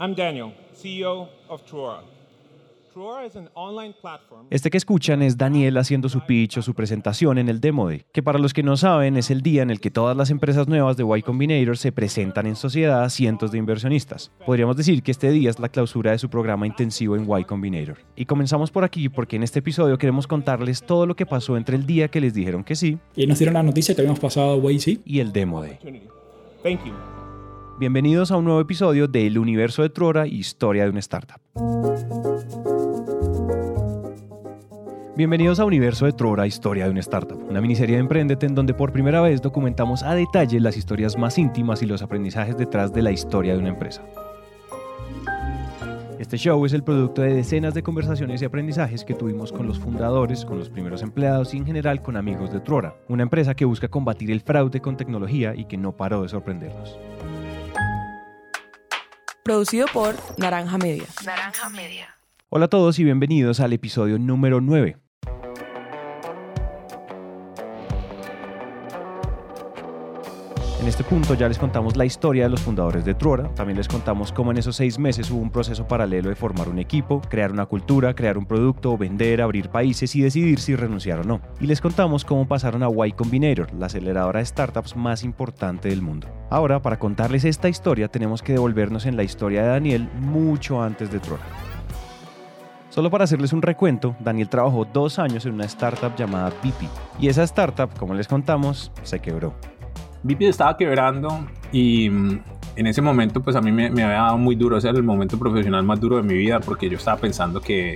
I'm Daniel, CEO of Truora. Este que escuchan es Daniel haciendo su pitch o su presentación en el Demo Day, que para los que no saben es el día en el que todas las empresas nuevas de Y Combinator se presentan en sociedad a cientos de inversionistas. Podríamos decir que este día es la clausura de su programa intensivo en Y Combinator. Y comenzamos por aquí porque en este episodio queremos contarles todo lo que pasó entre el día que les dijeron que sí y nos dieron la noticia que habíamos pasado sí y el Demo Day. Bienvenidos a un nuevo episodio de El Universo de Trora, Historia de una Startup. Bienvenidos a Universo de Trora, Historia de una Startup, una miniserie de Emprendete en donde por primera vez documentamos a detalle las historias más íntimas y los aprendizajes detrás de la historia de una empresa. Este show es el producto de decenas de conversaciones y aprendizajes que tuvimos con los fundadores, con los primeros empleados y en general con amigos de Trora, una empresa que busca combatir el fraude con tecnología y que no paró de sorprendernos. Producido por Naranja Media. Naranja Media. Hola a todos y bienvenidos al episodio número 9. En este punto ya les contamos la historia de los fundadores de Truora, también les contamos cómo en esos seis meses hubo un proceso paralelo de formar un equipo, crear una cultura, crear un producto, vender, abrir países y decidir si renunciar o no. Y les contamos cómo pasaron a Y Combinator, la aceleradora de startups más importante del mundo. Ahora, para contarles esta historia, tenemos que devolvernos en la historia de Daniel mucho antes de Truora. Solo para hacerles un recuento, Daniel trabajó dos años en una startup llamada BP y esa startup, como les contamos, se quebró. VIP estaba quebrando y mm, en ese momento pues a mí me, había dado muy duro, ese era el momento profesional más duro de mi vida porque yo estaba pensando que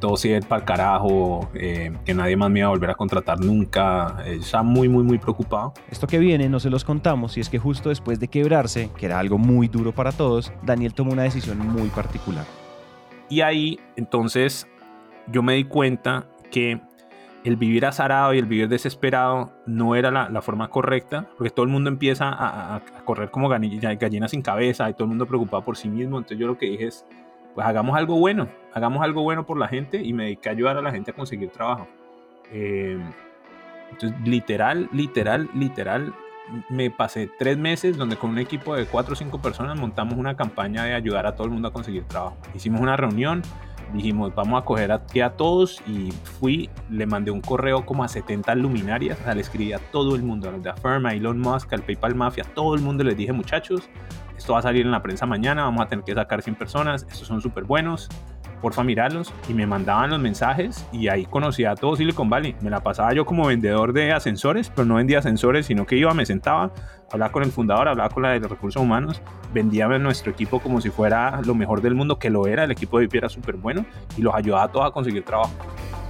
todo se iba a ir para el carajo, eh, que nadie más me iba a volver a contratar nunca, eh, estaba muy muy muy preocupado. Esto que viene no se los contamos y es que justo después de quebrarse, que era algo muy duro para todos, Daniel tomó una decisión muy particular. Y ahí entonces yo me di cuenta que el vivir azarado y el vivir desesperado no era la, forma correcta, porque todo el mundo empieza a, correr como gallinas sin cabeza y todo el mundo preocupado por sí mismo. Entonces yo lo que dije es, pues hagamos algo bueno, hagamos algo bueno por la gente y me dediqué a ayudar a la gente a conseguir trabajo. Eh, entonces literal, literal, literal, me pasé tres meses donde con un equipo de cuatro o cinco personas montamos una campaña de ayudar a todo el mundo a conseguir trabajo. Hicimos una reunión dijimos, vamos a coger aquí a todos y fui, le mandé un correo como a 70 luminarias, o sea, le escribí a todo el mundo, a los de Affirm, a Elon Musk, al PayPal Mafia, a todo el mundo les dije, muchachos, esto va a salir en la prensa mañana, vamos a tener que sacar 100 personas, estos son súper buenos, porfa mirarlos y me mandaban los mensajes y ahí conocía a todo Silicon Valley. Me la pasaba yo como vendedor de ascensores, pero no vendía ascensores, sino que iba, me sentaba, hablaba con el fundador, hablaba con la de recursos humanos, vendía nuestro equipo como si fuera lo mejor del mundo, que lo era, el equipo de VIP era súper bueno y los ayudaba a todos a conseguir trabajo.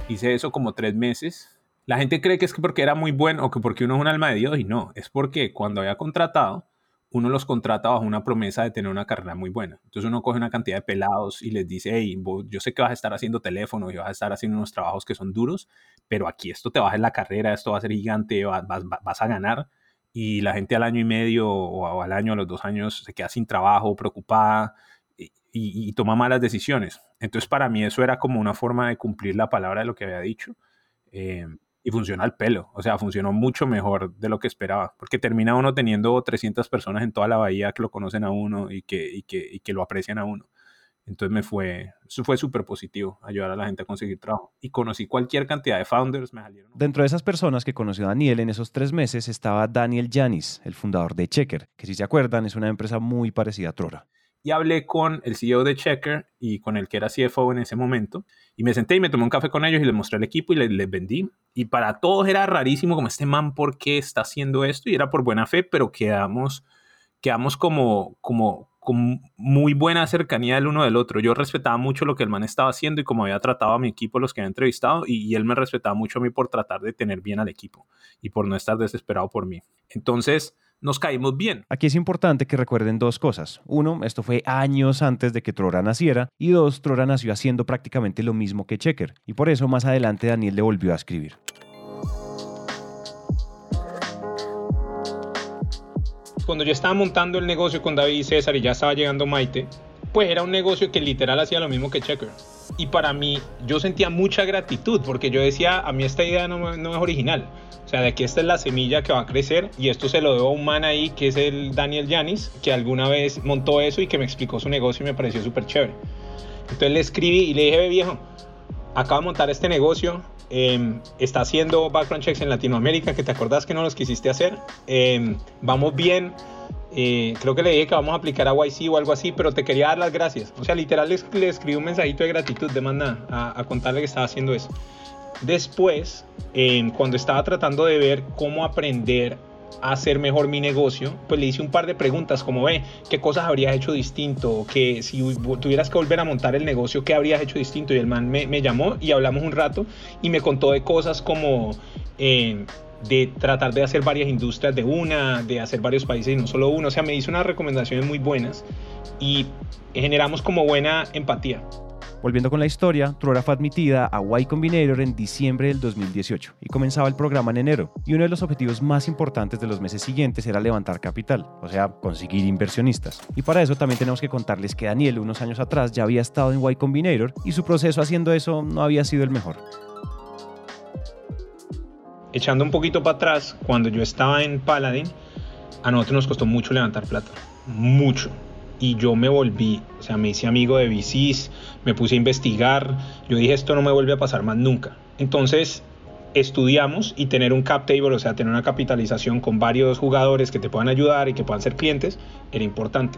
Hice eso como tres meses. La gente cree que es que porque era muy bueno o que porque uno es un alma de Dios y no, es porque cuando había contratado, uno los contrata bajo una promesa de tener una carrera muy buena. Entonces uno coge una cantidad de pelados y les dice, hey, yo sé que vas a estar haciendo teléfono y vas a estar haciendo unos trabajos que son duros, pero aquí esto te va a hacer la carrera, esto va a ser gigante, vas, vas, a ganar. Y la gente al año y medio o al año, a los dos años, se queda sin trabajo, preocupada y, toma malas decisiones. Entonces para mí eso era como una forma de cumplir la palabra de lo que había dicho. Eh, y funciona al pelo. O sea, funcionó mucho mejor de lo que esperaba. Porque termina uno teniendo 300 personas en toda la bahía que lo conocen a uno y que, y que, y que lo aprecian a uno. Entonces me fue, eso fue súper positivo, ayudar a la gente a conseguir trabajo. Y conocí cualquier cantidad de founders. Me salieron. Dentro de esas personas que conoció Daniel en esos tres meses estaba Daniel Janis, el fundador de Checker, que si se acuerdan es una empresa muy parecida a Trora y hablé con el CEO de Checker y con el que era CFO en ese momento. Y me senté y me tomé un café con ellos y les mostré el equipo y les, vendí. Y para todos era rarísimo como este man, ¿por qué está haciendo esto? Y era por buena fe, pero quedamos, quedamos como, como, con muy buena cercanía el uno del otro. Yo respetaba mucho lo que el man estaba haciendo y como había tratado a mi equipo, los que había entrevistado, y, él me respetaba mucho a mí por tratar de tener bien al equipo y por no estar desesperado por mí. Entonces, nos caímos bien. Aquí es importante que recuerden dos cosas. Uno, esto fue años antes de que Trora naciera. Y dos, Trora nació haciendo prácticamente lo mismo que Checker. Y por eso más adelante Daniel le volvió a escribir. Cuando yo estaba montando el negocio con David y César y ya estaba llegando Maite, pues era un negocio que literal hacía lo mismo que Checker. Y para mí, yo sentía mucha gratitud porque yo decía, a mí esta idea no, no es original. O sea, de aquí esta es la semilla que va a crecer y esto se lo debo a un man ahí que es el Daniel Yanis, que alguna vez montó eso y que me explicó su negocio y me pareció súper chévere. Entonces le escribí y le dije, ve viejo, acabo de montar este negocio, em, está haciendo background checks en Latinoamérica, que te acordás que no los quisiste hacer, em, vamos bien, eh, creo que le dije que vamos a aplicar a YC o algo así, pero te quería dar las gracias. O sea, literal le, le escribí un mensajito de gratitud, de manda a, a contarle que estaba haciendo eso. Después, cuando estaba tratando de ver cómo aprender a hacer mejor mi negocio, pues le hice un par de preguntas como ve, ¿qué cosas habrías hecho distinto? Que si tuvieras que volver a montar el negocio, ¿qué habrías hecho distinto? Y el man me, me llamó y hablamos un rato y me contó de cosas como... Eh, de tratar de hacer varias industrias de una, de hacer varios países y no solo uno. O sea, me hizo unas recomendaciones muy buenas y generamos como buena empatía. Volviendo con la historia, Truora fue admitida a Y Combinator en diciembre del 2018 y comenzaba el programa en enero. Y uno de los objetivos más importantes de los meses siguientes era levantar capital, o sea, conseguir inversionistas. Y para eso también tenemos que contarles que Daniel unos años atrás ya había estado en Y Combinator y su proceso haciendo eso no había sido el mejor. Echando un poquito para atrás, cuando yo estaba en Paladin, a nosotros nos costó mucho levantar plata. Mucho y yo me volví, o sea, me hice amigo de VCs, me puse a investigar, yo dije esto no me vuelve a pasar más nunca. Entonces estudiamos y tener un cap table, o sea, tener una capitalización con varios jugadores que te puedan ayudar y que puedan ser clientes, era importante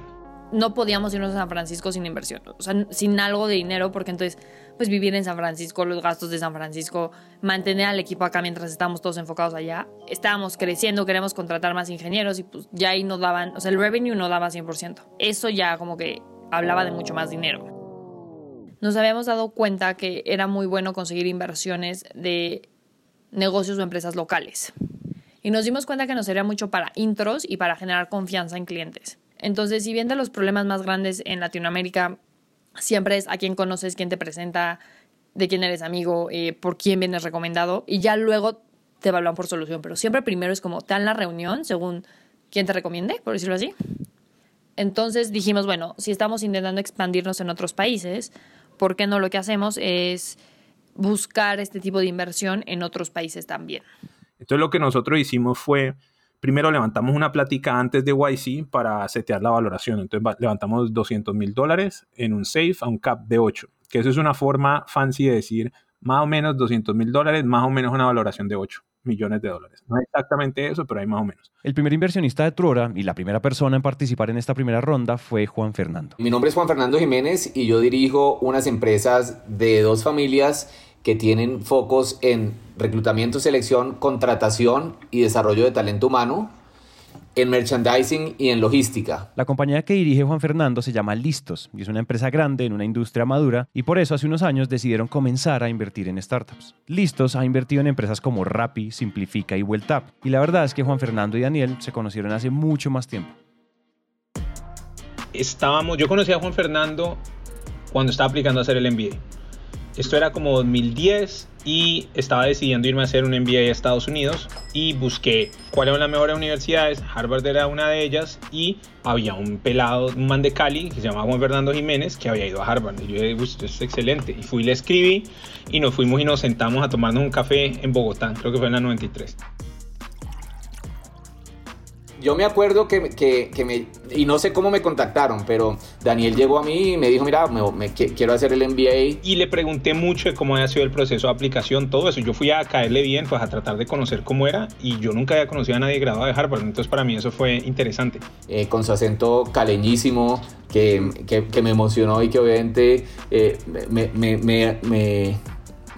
no podíamos irnos a San Francisco sin inversión, o sea, sin algo de dinero, porque entonces, pues vivir en San Francisco, los gastos de San Francisco, mantener al equipo acá mientras estábamos todos enfocados allá. Estábamos creciendo, queremos contratar más ingenieros y pues ya ahí nos daban, o sea, el revenue no daba 100%. Eso ya como que hablaba de mucho más dinero. Nos habíamos dado cuenta que era muy bueno conseguir inversiones de negocios o empresas locales. Y nos dimos cuenta que nos servía mucho para intros y para generar confianza en clientes. Entonces, si bien de los problemas más grandes en Latinoamérica siempre es a quién conoces, quién te presenta, de quién eres amigo, eh, por quién vienes recomendado, y ya luego te evalúan por solución. Pero siempre primero es como te dan la reunión según quién te recomiende, por decirlo así. Entonces dijimos, bueno, si estamos intentando expandirnos en otros países, ¿por qué no lo que hacemos es buscar este tipo de inversión en otros países también? Entonces lo que nosotros hicimos fue primero levantamos una plática antes de YC para setear la valoración. Entonces levantamos 200 mil dólares en un safe a un cap de 8, que eso es una forma fancy de decir más o menos 200 mil dólares, más o menos una valoración de 8 millones de dólares. No es exactamente eso, pero hay más o menos. El primer inversionista de Truora y la primera persona en participar en esta primera ronda fue Juan Fernando. Mi nombre es Juan Fernando Jiménez y yo dirijo unas empresas de dos familias que tienen focos en reclutamiento, selección, contratación y desarrollo de talento humano, en merchandising y en logística. La compañía que dirige Juan Fernando se llama Listos y es una empresa grande en una industria madura y por eso hace unos años decidieron comenzar a invertir en startups. Listos ha invertido en empresas como Rappi, Simplifica y Vueltap y la verdad es que Juan Fernando y Daniel se conocieron hace mucho más tiempo. Estábamos, yo conocí a Juan Fernando cuando estaba aplicando a hacer el MBA. Esto era como 2010 y estaba decidiendo irme a hacer un MBA a Estados Unidos y busqué cuáles eran las mejores universidades. Harvard era una de ellas y había un pelado, un man de Cali que se llamaba Juan Fernando Jiménez que había ido a Harvard. Y yo dije, esto es excelente. Y fui, le escribí y nos fuimos y nos sentamos a tomarnos un café en Bogotá, creo que fue en la 93 yo me acuerdo que, que, me, y no sé cómo me contactaron, pero Daniel llegó a mí y me dijo, mira, me, quiero hacer el MBA. Y le pregunté mucho de cómo había sido el proceso de aplicación, todo eso. Yo fui a caerle bien, pues a tratar de conocer cómo era, y yo nunca había conocido a nadie graduado de Harvard, entonces para mí eso fue interesante. Eh, con su acento caleñísimo, que, que, me emocionó y que obviamente eh, me, me, me,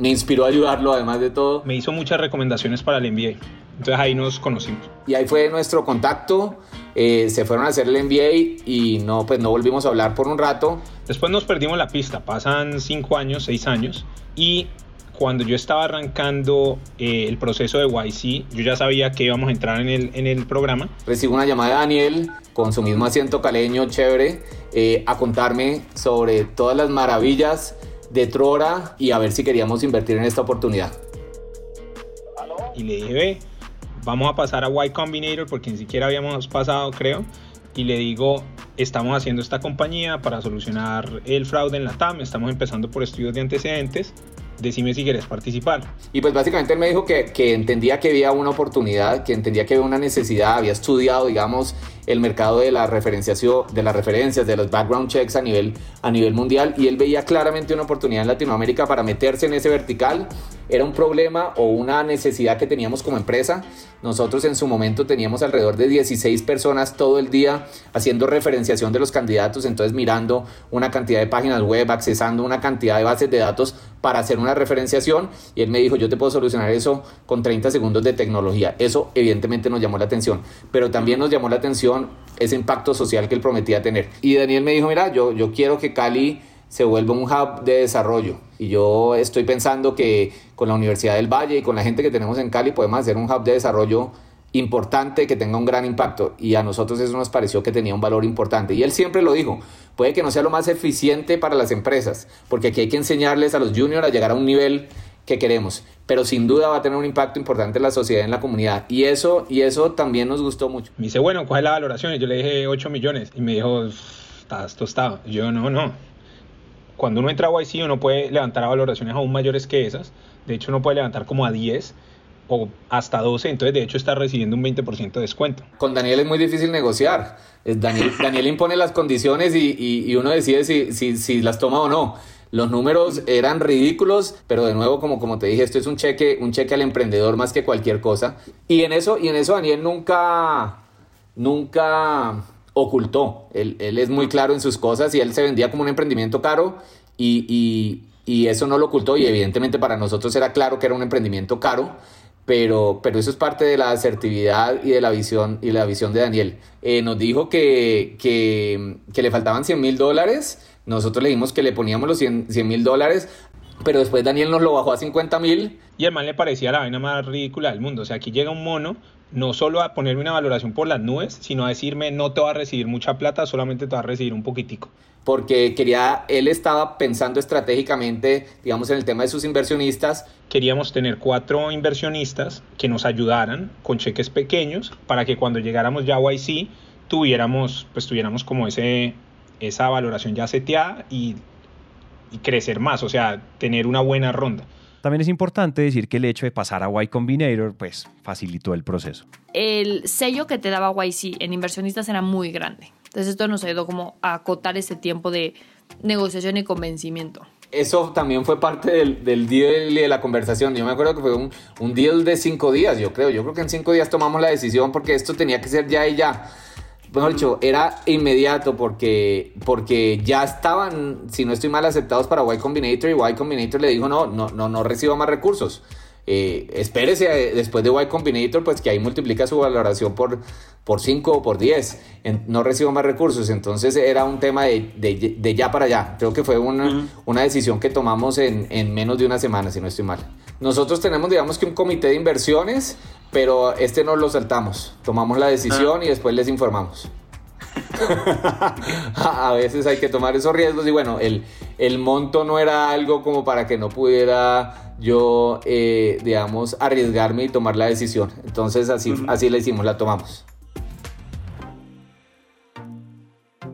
me inspiró a ayudarlo, además de todo. Me hizo muchas recomendaciones para el MBA. Entonces ahí nos conocimos. Y ahí fue nuestro contacto. Eh, se fueron a hacer el MBA y no, pues no volvimos a hablar por un rato. Después nos perdimos la pista. Pasan cinco años, seis años. Y cuando yo estaba arrancando eh, el proceso de YC, yo ya sabía que íbamos a entrar en el, en el programa. Recibo una llamada de Daniel con su mismo acento caleño chévere eh, a contarme sobre todas las maravillas de Trora y a ver si queríamos invertir en esta oportunidad. Y le dije, ve, vamos a pasar a Y Combinator porque ni siquiera habíamos pasado, creo. Y le digo, estamos haciendo esta compañía para solucionar el fraude en la TAM, estamos empezando por estudios de antecedentes, decime si quieres participar. Y pues básicamente él me dijo que, que, entendía que había una oportunidad, que entendía que había una necesidad, había estudiado, digamos, el mercado de la referenciación, de las referencias, de los background checks a nivel, a nivel mundial y él veía claramente una oportunidad en Latinoamérica para meterse en ese vertical. Era un problema o una necesidad que teníamos como empresa. Nosotros en su momento teníamos alrededor de 16 personas todo el día haciendo referenciación de los candidatos, entonces mirando una cantidad de páginas web, accesando una cantidad de bases de datos para hacer una referenciación y él me dijo, yo te puedo solucionar eso con 30 segundos de tecnología. Eso evidentemente nos llamó la atención, pero también nos llamó la atención ese impacto social que él prometía tener. Y Daniel me dijo, mira, yo, yo quiero que Cali se vuelva un hub de desarrollo. Y yo estoy pensando que con la Universidad del Valle y con la gente que tenemos en Cali podemos hacer un hub de desarrollo importante que tenga un gran impacto y a nosotros eso nos pareció que tenía un valor importante. Y él siempre lo dijo puede que no sea lo más eficiente para las empresas porque aquí hay que enseñarles a los juniors a llegar a un nivel que queremos pero sin duda va a tener un impacto importante en la sociedad en la comunidad. Y eso y eso también nos gustó mucho. Me dice bueno ¿cuál es la valoración? yo le dije 8 millones y me dijo estás tostado yo no no cuando uno entra a YC uno puede levantar valoraciones aún mayores que esas. De hecho uno puede levantar como a 10 o hasta 12, entonces de hecho está recibiendo un 20% de descuento. Con Daniel es muy difícil negociar. Daniel, Daniel impone las condiciones y, y, uno decide si, si, si, las toma o no. Los números eran ridículos, pero de nuevo, como, como te dije, esto es un cheque, un cheque al emprendedor más que cualquier cosa. Y en eso, y en eso Daniel nunca, nunca ocultó. Él, él es muy claro en sus cosas y él se vendía como un emprendimiento caro y, y, y eso no lo ocultó y evidentemente para nosotros era claro que era un emprendimiento caro pero, pero eso es parte de la asertividad y de la visión, y la visión de Daniel. Eh, nos dijo que, que, que, le faltaban 100 mil dólares, nosotros le dijimos que le poníamos los 100 mil dólares, pero después Daniel nos lo bajó a 50 mil. Y el man le parecía la vaina más ridícula del mundo. O sea, aquí llega un mono, no solo a ponerme una valoración por las nubes, sino a decirme no te va a recibir mucha plata, solamente te va a recibir un poquitico porque quería, él estaba pensando estratégicamente, digamos, en el tema de sus inversionistas. Queríamos tener cuatro inversionistas que nos ayudaran con cheques pequeños para que cuando llegáramos ya a YC tuviéramos, pues tuviéramos como ese, esa valoración ya seteada y, y crecer más, o sea, tener una buena ronda. También es importante decir que el hecho de pasar a Y Combinator pues facilitó el proceso. El sello que te daba YC en inversionistas era muy grande. Entonces esto nos ayudó como a acotar ese tiempo de negociación y convencimiento. Eso también fue parte del, del deal y de la conversación. Yo me acuerdo que fue un, un deal de cinco días, yo creo. Yo creo que en cinco días tomamos la decisión porque esto tenía que ser ya y ya. Bueno, dicho, era inmediato porque, porque ya estaban, si no estoy mal, aceptados para Y Combinator y Y Combinator le dijo no, no, no, no reciba más recursos. Eh, espérese eh, después de Y Combinator, pues que ahí multiplica su valoración por, por 5 o por 10, no recibo más recursos. Entonces era un tema de, de, ya para allá. Creo que fue una, una decisión que tomamos en, en, menos de una semana, si no estoy mal. Nosotros tenemos, digamos que un comité de inversiones, pero este no lo saltamos. Tomamos la decisión ah. y después les informamos. a veces hay que tomar esos riesgos y bueno, el, el monto no era algo como para que no pudiera yo, eh, digamos, arriesgarme y tomar la decisión. Entonces así, así la hicimos, la tomamos.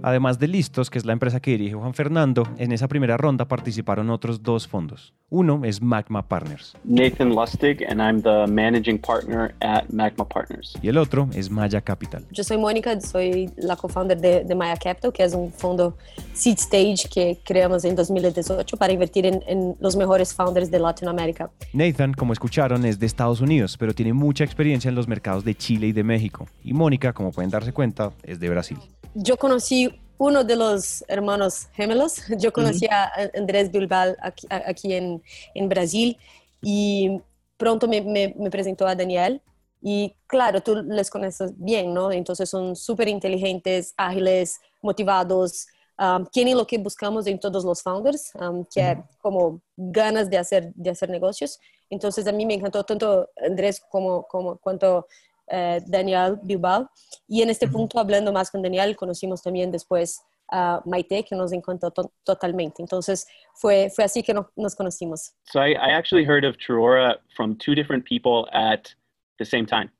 Además de Listos, que es la empresa que dirige Juan Fernando, en esa primera ronda participaron otros dos fondos. Uno es Magma Partners. Nathan Lustig and I'm the managing partner at Magma Partners. Y el otro es Maya Capital. Yo soy Mónica, soy la co-founder de, de, Maya Capital, que es un fondo seed stage que creamos en 2018 para invertir en, en los mejores founders de Latinoamérica. Nathan, como escucharon, es de Estados Unidos, pero tiene mucha experiencia en los mercados de Chile y de México. Y Mónica, como pueden darse cuenta, es de Brasil yo conocí uno de los hermanos gemelos. Yo conocí a Andrés Bilbao aquí, en, en, Brasil y pronto me, me, presentó a Daniel. Y claro, tú les conoces bien, ¿no? Entonces son súper inteligentes, ágiles, motivados, um, tienen lo que buscamos en todos los founders, um, que es como ganas de hacer, de hacer negocios. Entonces a mí me encantó tanto Andrés como, como cuanto eh, Daniel Bilbao. Y en este punto, hablando más con Daniel, conocimos también después a Maite, que nos encantó totalmente. Entonces, fue, fue así que no, nos conocimos. So I, I actually heard of Truora from two different people at the same time.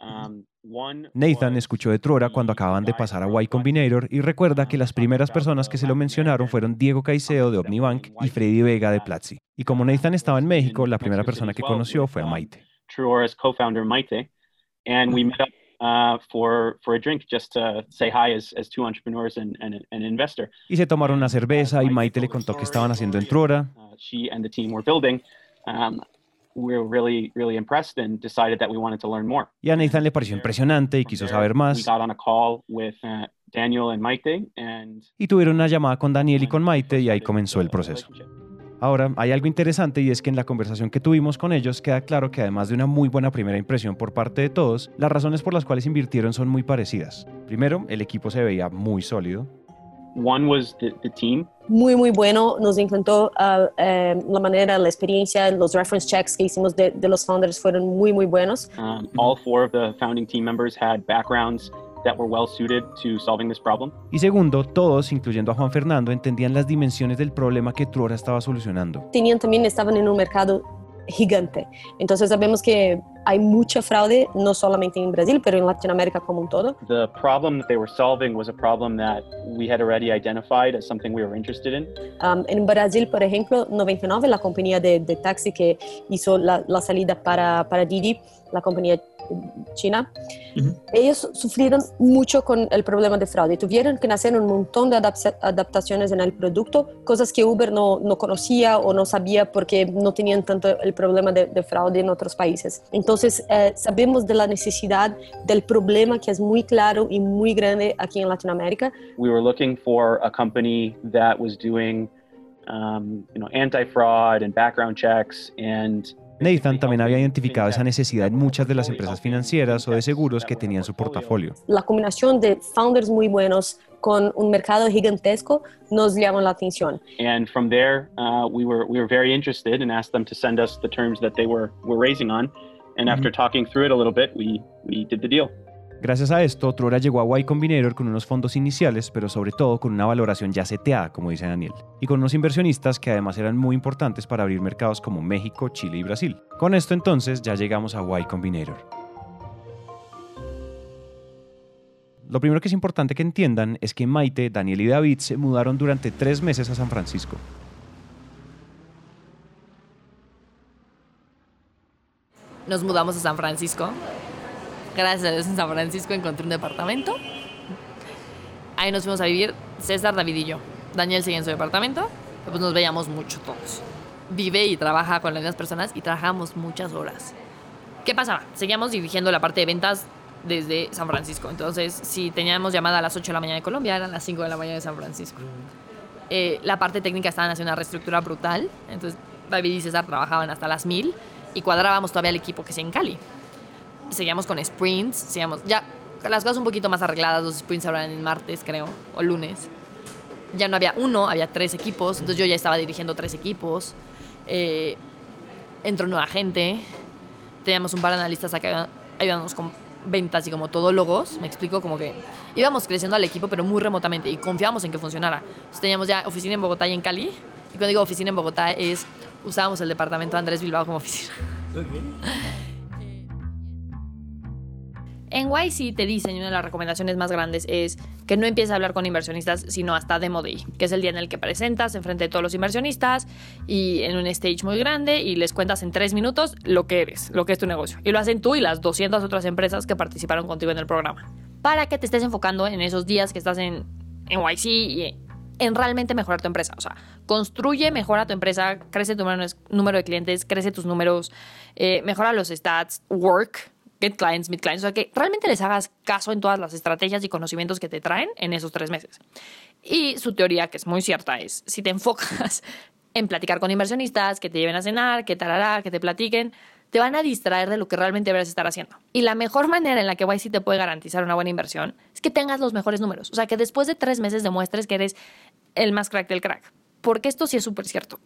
Um, one Nathan escuchó de Trora cuando acaban de pasar a Y Combinator y recuerda que las primeras personas que se lo mencionaron fueron Diego Caicedo de Omnibank y Freddy Vega de Platzi. Y como Nathan estaba en México, la primera persona que conoció fue a Maite. Truora's co-founder Maite, and we met up uh, for for a drink just to say hi as, as two entrepreneurs and, and an investor. Y se tomaron una cerveza y Maite le contó qué estaban haciendo en Trora. Uh, she and the team were building. Um, we were really really impressed and decided that we wanted to learn more. Y a Nathan le pareció impresionante y quiso saber We más. got on a call with uh, Daniel and Maite, and Y tuvieron una llamada con Daniel y con Maite y ahí comenzó el proceso. Ahora, hay algo interesante y es que en la conversación que tuvimos con ellos queda claro que además de una muy buena primera impresión por parte de todos, las razones por las cuales invirtieron son muy parecidas. Primero, el equipo se veía muy sólido. one was the, the team. Muy, muy bueno. Nos encantó eh, la manera, la experiencia, los reference checks que hicimos de, de los founders fueron muy, muy buenos. Um, all four of the founding team members had backgrounds that were well suited to solving this problem. Y segundo, todos, incluyendo a Juan Fernando, entendían las dimensiones del problema que Truora estaba solucionando. Tenían también, estaban en un mercado gigante. Entonces sabemos que hay mucha fraude, no solamente en Brasil, pero en Latinoamérica como un todo. The problem that they were solving was a problem that we had already identified as something we were interested in. Um, en Brasil, por ejemplo, 99, la compañía de, de taxi que hizo la, la salida para, para Didi, la compañía china, ellos sufrieron mucho con el problema de fraude. Tuvieron que hacer un montón de adapta- adaptaciones en el producto, cosas que Uber no, no conocía o no sabía porque no tenían tanto el problema de, de fraude en otros países. Entonces, eh, sabemos de la necesidad del problema que es muy claro y muy grande aquí en Latinoamérica. We were looking for a company that was doing, um, you know, anti-fraud and background checks and Nathan también había identificado esa necesidad en muchas de las empresas financieras o de seguros que tenían su portafolio. la combinación de founders muy buenos con un mercado gigantesco nos llama la atención. and from there uh, we were we were very interested and asked them to send us the terms that they were were raising on. And after talking through it a little bit, we we did the deal. Gracias a esto, Trora llegó a Y Combinator con unos fondos iniciales, pero sobre todo con una valoración ya seteada, como dice Daniel, y con unos inversionistas que además eran muy importantes para abrir mercados como México, Chile y Brasil. Con esto entonces ya llegamos a Y Combinator. Lo primero que es importante que entiendan es que Maite, Daniel y David se mudaron durante tres meses a San Francisco. Nos mudamos a San Francisco. Gracias a Dios en San Francisco encontré un departamento. Ahí nos fuimos a vivir César, David y yo. Daniel seguía en su departamento, pues nos veíamos mucho todos. Vive y trabaja con las mismas personas y trabajamos muchas horas. ¿Qué pasaba? Seguíamos dirigiendo la parte de ventas desde San Francisco. Entonces, si teníamos llamada a las 8 de la mañana de Colombia, eran las 5 de la mañana de San Francisco. Eh, la parte técnica estaban haciendo una reestructura brutal. Entonces, David y César trabajaban hasta las 1000 y cuadrábamos todavía el equipo que sea en Cali. Seguíamos con sprints, seguíamos ya las cosas un poquito más arregladas. Los sprints ahora en martes, creo, o lunes. Ya no había uno, había tres equipos. Entonces, yo ya estaba dirigiendo tres equipos. Eh, entró nueva gente. Teníamos un par de analistas acá ayudándonos con ventas y como todólogos, me explico, como que íbamos creciendo al equipo, pero muy remotamente y confiábamos en que funcionara. Entonces teníamos ya oficina en Bogotá y en Cali. Y cuando digo oficina en Bogotá es, usábamos el departamento de Andrés Bilbao como oficina. En YC te dicen, y una de las recomendaciones más grandes es que no empieces a hablar con inversionistas, sino hasta Demo Day, que es el día en el que presentas enfrente de todos los inversionistas y en un stage muy grande y les cuentas en tres minutos lo que eres, lo que es tu negocio. Y lo hacen tú y las 200 otras empresas que participaron contigo en el programa. Para que te estés enfocando en esos días que estás en, YC y en realmente mejorar tu empresa. O sea, construye, mejora tu empresa, crece tu número, número de clientes, crece tus números, eh, mejora los stats, work, clients, meet clients. O sea, que realmente les hagas caso en todas las estrategias y conocimientos que te traen en esos tres meses. Y su teoría, que es muy cierta, es si te enfocas en platicar con inversionistas, que te lleven a cenar, que tarará, que te platiquen, te van a distraer de lo que realmente deberías estar haciendo. Y la mejor manera en la que YC te puede garantizar una buena inversión es que tengas los mejores números. O sea, que después de tres meses demuestres que eres el más crack del crack. Porque esto sí es súper cierto.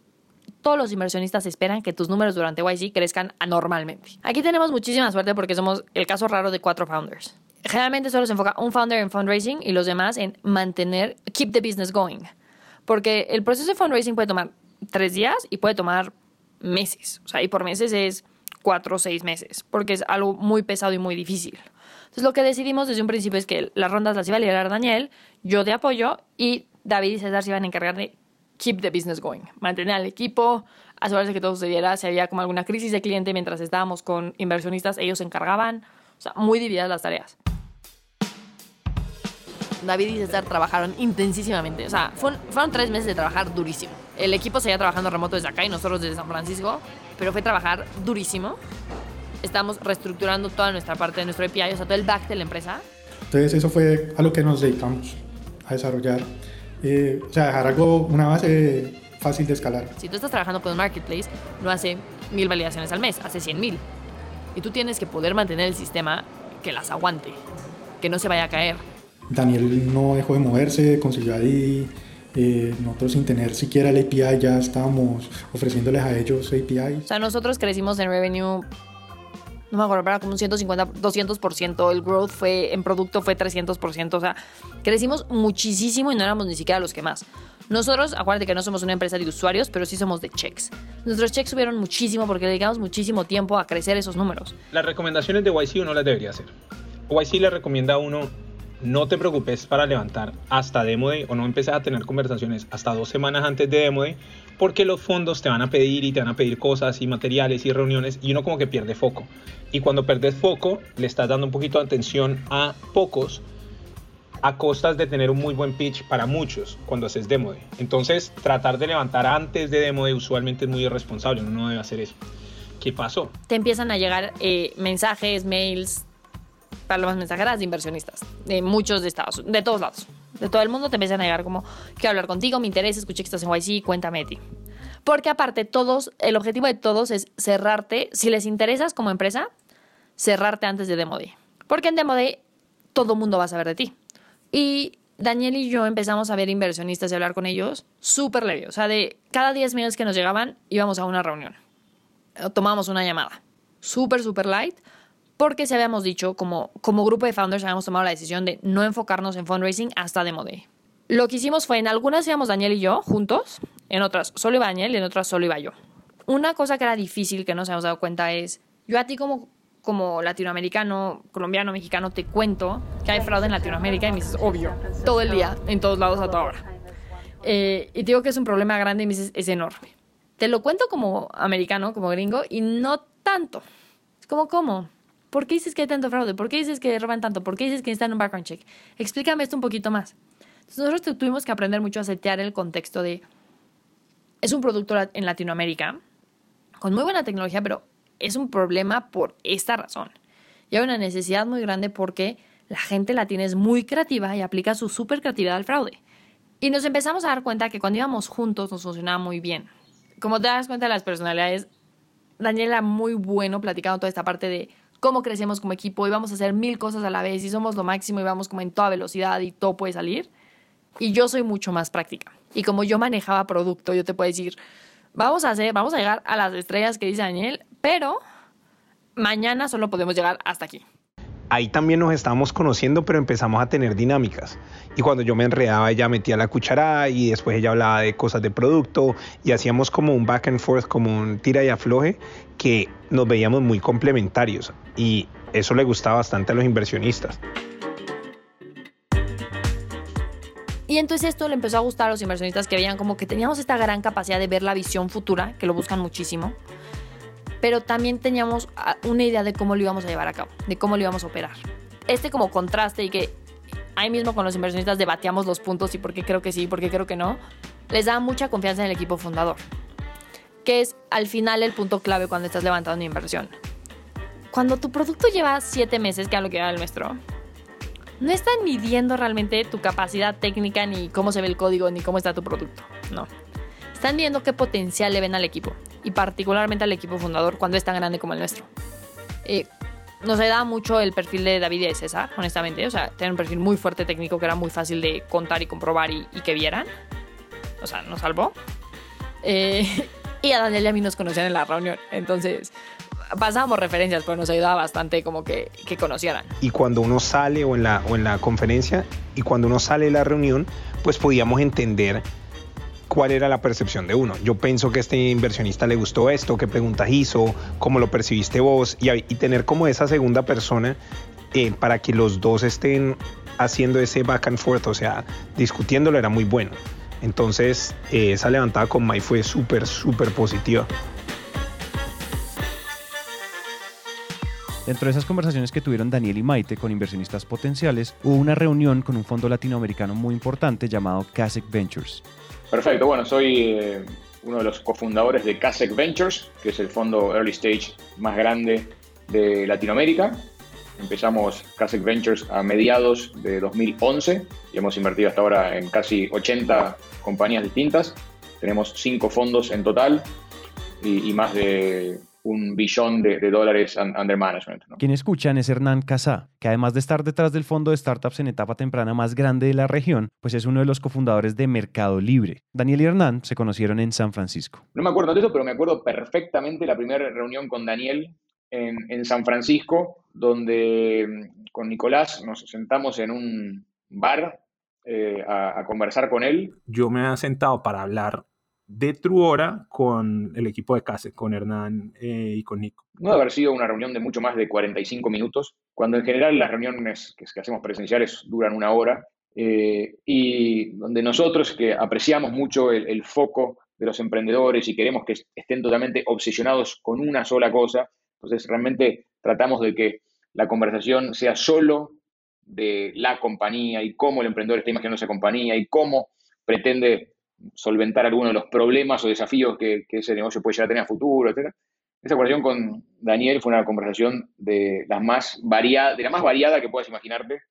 Todos los inversionistas esperan que tus números durante YC crezcan anormalmente. Aquí tenemos muchísima suerte porque somos el caso raro de cuatro founders. Generalmente solo se enfoca un founder en fundraising y los demás en mantener, keep the business going. Porque el proceso de fundraising puede tomar tres días y puede tomar meses. O sea, y por meses es cuatro o seis meses, porque es algo muy pesado y muy difícil. Entonces lo que decidimos desde un principio es que las rondas las iba a liderar Daniel, yo de apoyo y David y César se iban a encargar de keep the business going, mantener al equipo, asegurarse que todo sucediera, si había como alguna crisis de cliente mientras estábamos con inversionistas, ellos se encargaban, o sea, muy divididas las tareas. David y César trabajaron intensísimamente. O sea, fueron, fueron, tres meses de trabajar durísimo. El equipo seguía trabajando remoto desde acá y nosotros desde San Francisco, pero fue trabajar durísimo. Estamos reestructurando toda nuestra parte de nuestro API, o sea, todo el back de la empresa. Entonces, eso fue a lo que nos dedicamos, a desarrollar. Eh, o sea, dejar algo, una base fácil de escalar. Si tú estás trabajando con un marketplace, no hace mil validaciones al mes, hace cien mil. Y tú tienes que poder mantener el sistema que las aguante, que no se vaya a caer. Daniel no dejó de moverse, consiguió ahí. Eh, nosotros sin tener siquiera el API ya estábamos ofreciéndoles a ellos APIs. O sea, nosotros crecimos en revenue, no me acuerdo, era como un 150, 200%. El growth fue en producto fue 300%. O sea, crecimos muchísimo y no éramos ni siquiera los que más. Nosotros, acuérdate que no somos una empresa de usuarios, pero sí somos de checks. Nuestros checks subieron muchísimo porque dedicamos muchísimo tiempo a crecer esos números. Las recomendaciones de YC uno las debería hacer. YC le recomienda a uno no te preocupes para levantar hasta Demo Day o no empieces a tener conversaciones hasta dos semanas antes de Demo Day porque los fondos te van a pedir y te van a pedir cosas y materiales y reuniones y uno como que pierde foco. Y cuando perdes foco le estás dando un poquito de atención a pocos a costas de tener un muy buen pitch para muchos cuando haces Demo Day. Entonces tratar de levantar antes de Demo Day usualmente es muy irresponsable, uno no debe hacer eso. ¿Qué pasó? Te empiezan a llegar eh, mensajes, mails, palomas mensajeras de inversionistas, de muchos de Estados de todos lados, de todo el mundo te empiezan a llegar como, quiero hablar contigo, me interesa, escuché que estás en YC, cuéntame de ti. Porque aparte todos, el objetivo de todos es cerrarte, si les interesas como empresa, cerrarte antes de Demo Day. Porque en Demo Day todo mundo va a saber de ti. Y Daniel y yo empezamos a ver inversionistas y hablar con ellos súper leve. O sea, de cada 10 minutos que nos llegaban, íbamos a una reunión. Tomábamos una llamada. Súper, súper light porque se habíamos dicho, como, como grupo de founders, habíamos tomado la decisión de no enfocarnos en fundraising hasta Demo Day. Lo que hicimos fue, en algunas íbamos Daniel y yo juntos, en otras solo iba Daniel y en otras solo iba yo. Una cosa que era difícil que nos habíamos dado cuenta es, yo a ti como, como latinoamericano, colombiano, mexicano, te cuento que hay fraude en Latinoamérica y me dices, obvio, todo el día, en todos lados, a toda hora. Eh, y te digo que es un problema grande y me dices, es enorme. Te lo cuento como americano, como gringo, y no tanto. Es como, ¿cómo? ¿Por qué dices que hay tanto fraude? ¿Por qué dices que roban tanto? ¿Por qué dices que necesitan un background check? Explícame esto un poquito más. Entonces nosotros tuvimos que aprender mucho a setear el contexto de... Es un producto en Latinoamérica con muy buena tecnología, pero es un problema por esta razón. Y hay una necesidad muy grande porque la gente latina es muy creativa y aplica su super creatividad al fraude. Y nos empezamos a dar cuenta que cuando íbamos juntos nos funcionaba muy bien. Como te das cuenta de las personalidades, Daniel era muy bueno platicando toda esta parte de cómo crecemos como equipo y vamos a hacer mil cosas a la vez y somos lo máximo y vamos como en toda velocidad y todo puede salir. Y yo soy mucho más práctica. Y como yo manejaba producto, yo te puedo decir, vamos a hacer, vamos a llegar a las estrellas que dice Daniel, pero mañana solo podemos llegar hasta aquí ahí también nos estábamos conociendo, pero empezamos a tener dinámicas. Y cuando yo me enredaba, ella metía la cucharada y después ella hablaba de cosas de producto y hacíamos como un back and forth, como un tira y afloje, que nos veíamos muy complementarios. Y eso le gustaba bastante a los inversionistas. Y entonces esto le empezó a gustar a los inversionistas que veían como que teníamos esta gran capacidad de ver la visión futura, que lo buscan muchísimo pero también teníamos ah, una idea de cómo lo íbamos a llevar a cabo, de cómo lo íbamos a operar. Este como contraste y que ahí mismo con los inversionistas debatíamos los puntos y por qué creo que sí, por qué creo que no, les da mucha confianza en el equipo fundador, que es al final el punto clave cuando estás levantando una inversión. Cuando tu producto lleva siete meses, que es lo que era el nuestro, no están midiendo realmente tu capacidad técnica, ni cómo se ve el código, ni cómo está tu producto. No. Están viendo qué potencial le ven al equipo y particularmente al equipo fundador cuando es tan grande como el nuestro. Eh, nos ayudaba mucho el perfil de David y de César, honestamente. O sea, tener un perfil muy fuerte técnico que era muy fácil de contar y comprobar y, que vieran. O sea, nos salvó. Eh, y a Daniel y a mí nos conocían en la reunión. Entonces, pasábamos referencias, pero nos ayudaba bastante como que, que, conocieran. Y cuando uno sale o en, la, o en la conferencia y cuando uno sale de la reunión, pues podíamos entender cuál era la percepción de uno. Yo pienso que a este inversionista le gustó esto, qué preguntas hizo, cómo lo percibiste vos y, tener como esa segunda persona eh, para que los dos estén haciendo ese back and forth, o sea, discutiéndolo era muy bueno. Entonces, eh, esa levantada con Mai fue súper, súper positiva. Dentro de esas conversaciones que tuvieron Daniel y Maite con inversionistas potenciales, hubo una reunión con un fondo latinoamericano muy importante llamado CASEC Ventures. Perfecto, bueno, soy eh, uno de los cofundadores de CASEC Ventures, que es el fondo early stage más grande de Latinoamérica. Empezamos CASEC Ventures a mediados de 2011 y hemos invertido hasta ahora en casi 80 compañías distintas. Tenemos cinco fondos en total y, y más de un billón de, de dólares un, under management. ¿no? Quien escuchan es Hernán Casá, que además de estar detrás del fondo de startups en etapa temprana más grande de la región, pues es uno de los cofundadores de Mercado Libre. Daniel y Hernán se conocieron en San Francisco. No me acuerdo de eso, pero me acuerdo perfectamente la primera reunión con Daniel en, en San Francisco, donde mm, con Nicolás nos sentamos en un bar eh, a, a, conversar con él. Yo me he sentado para hablar de Truora con el equipo de CASE, con Hernán eh, y con Nico. No haber sido una reunión de mucho más de 45 minutos, cuando en general las reuniones que, que hacemos presenciales duran una hora, eh, y donde nosotros que apreciamos mucho el, el, foco de los emprendedores y queremos que estén totalmente obsesionados con una sola cosa, entonces realmente tratamos de que la conversación sea solo de la compañía y cómo el emprendedor está imaginando esa compañía y cómo pretende solventar algunos de los problemas o desafíos que, que, ese negocio puede llegar a tener a futuro, etc. Esa conversación con Daniel fue una conversación de, las más variada, de la más variada que puedas imaginarte.